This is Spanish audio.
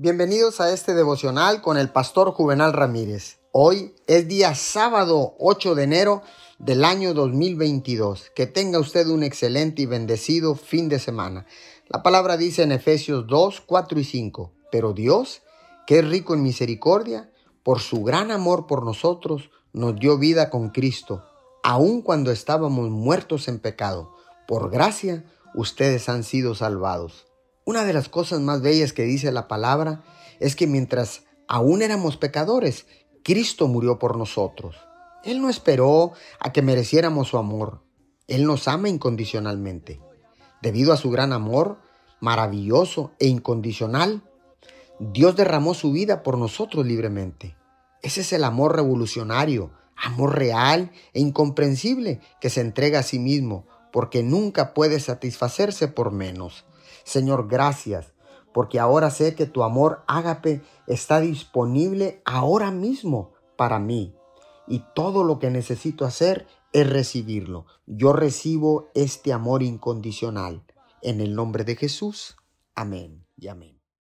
Bienvenidos a este devocional con el pastor Juvenal Ramírez. Hoy es día sábado 8 de enero del año 2022. Que tenga usted un excelente y bendecido fin de semana. La palabra dice en Efesios 2, 4 y 5, pero Dios, que es rico en misericordia, por su gran amor por nosotros, nos dio vida con Cristo, aun cuando estábamos muertos en pecado. Por gracia, ustedes han sido salvados. Una de las cosas más bellas que dice la palabra es que mientras aún éramos pecadores, Cristo murió por nosotros. Él no esperó a que mereciéramos su amor. Él nos ama incondicionalmente. Debido a su gran amor, maravilloso e incondicional, Dios derramó su vida por nosotros libremente. Ese es el amor revolucionario, amor real e incomprensible que se entrega a sí mismo porque nunca puede satisfacerse por menos. Señor, gracias, porque ahora sé que tu amor ágape está disponible ahora mismo para mí. Y todo lo que necesito hacer es recibirlo. Yo recibo este amor incondicional. En el nombre de Jesús. Amén y amén.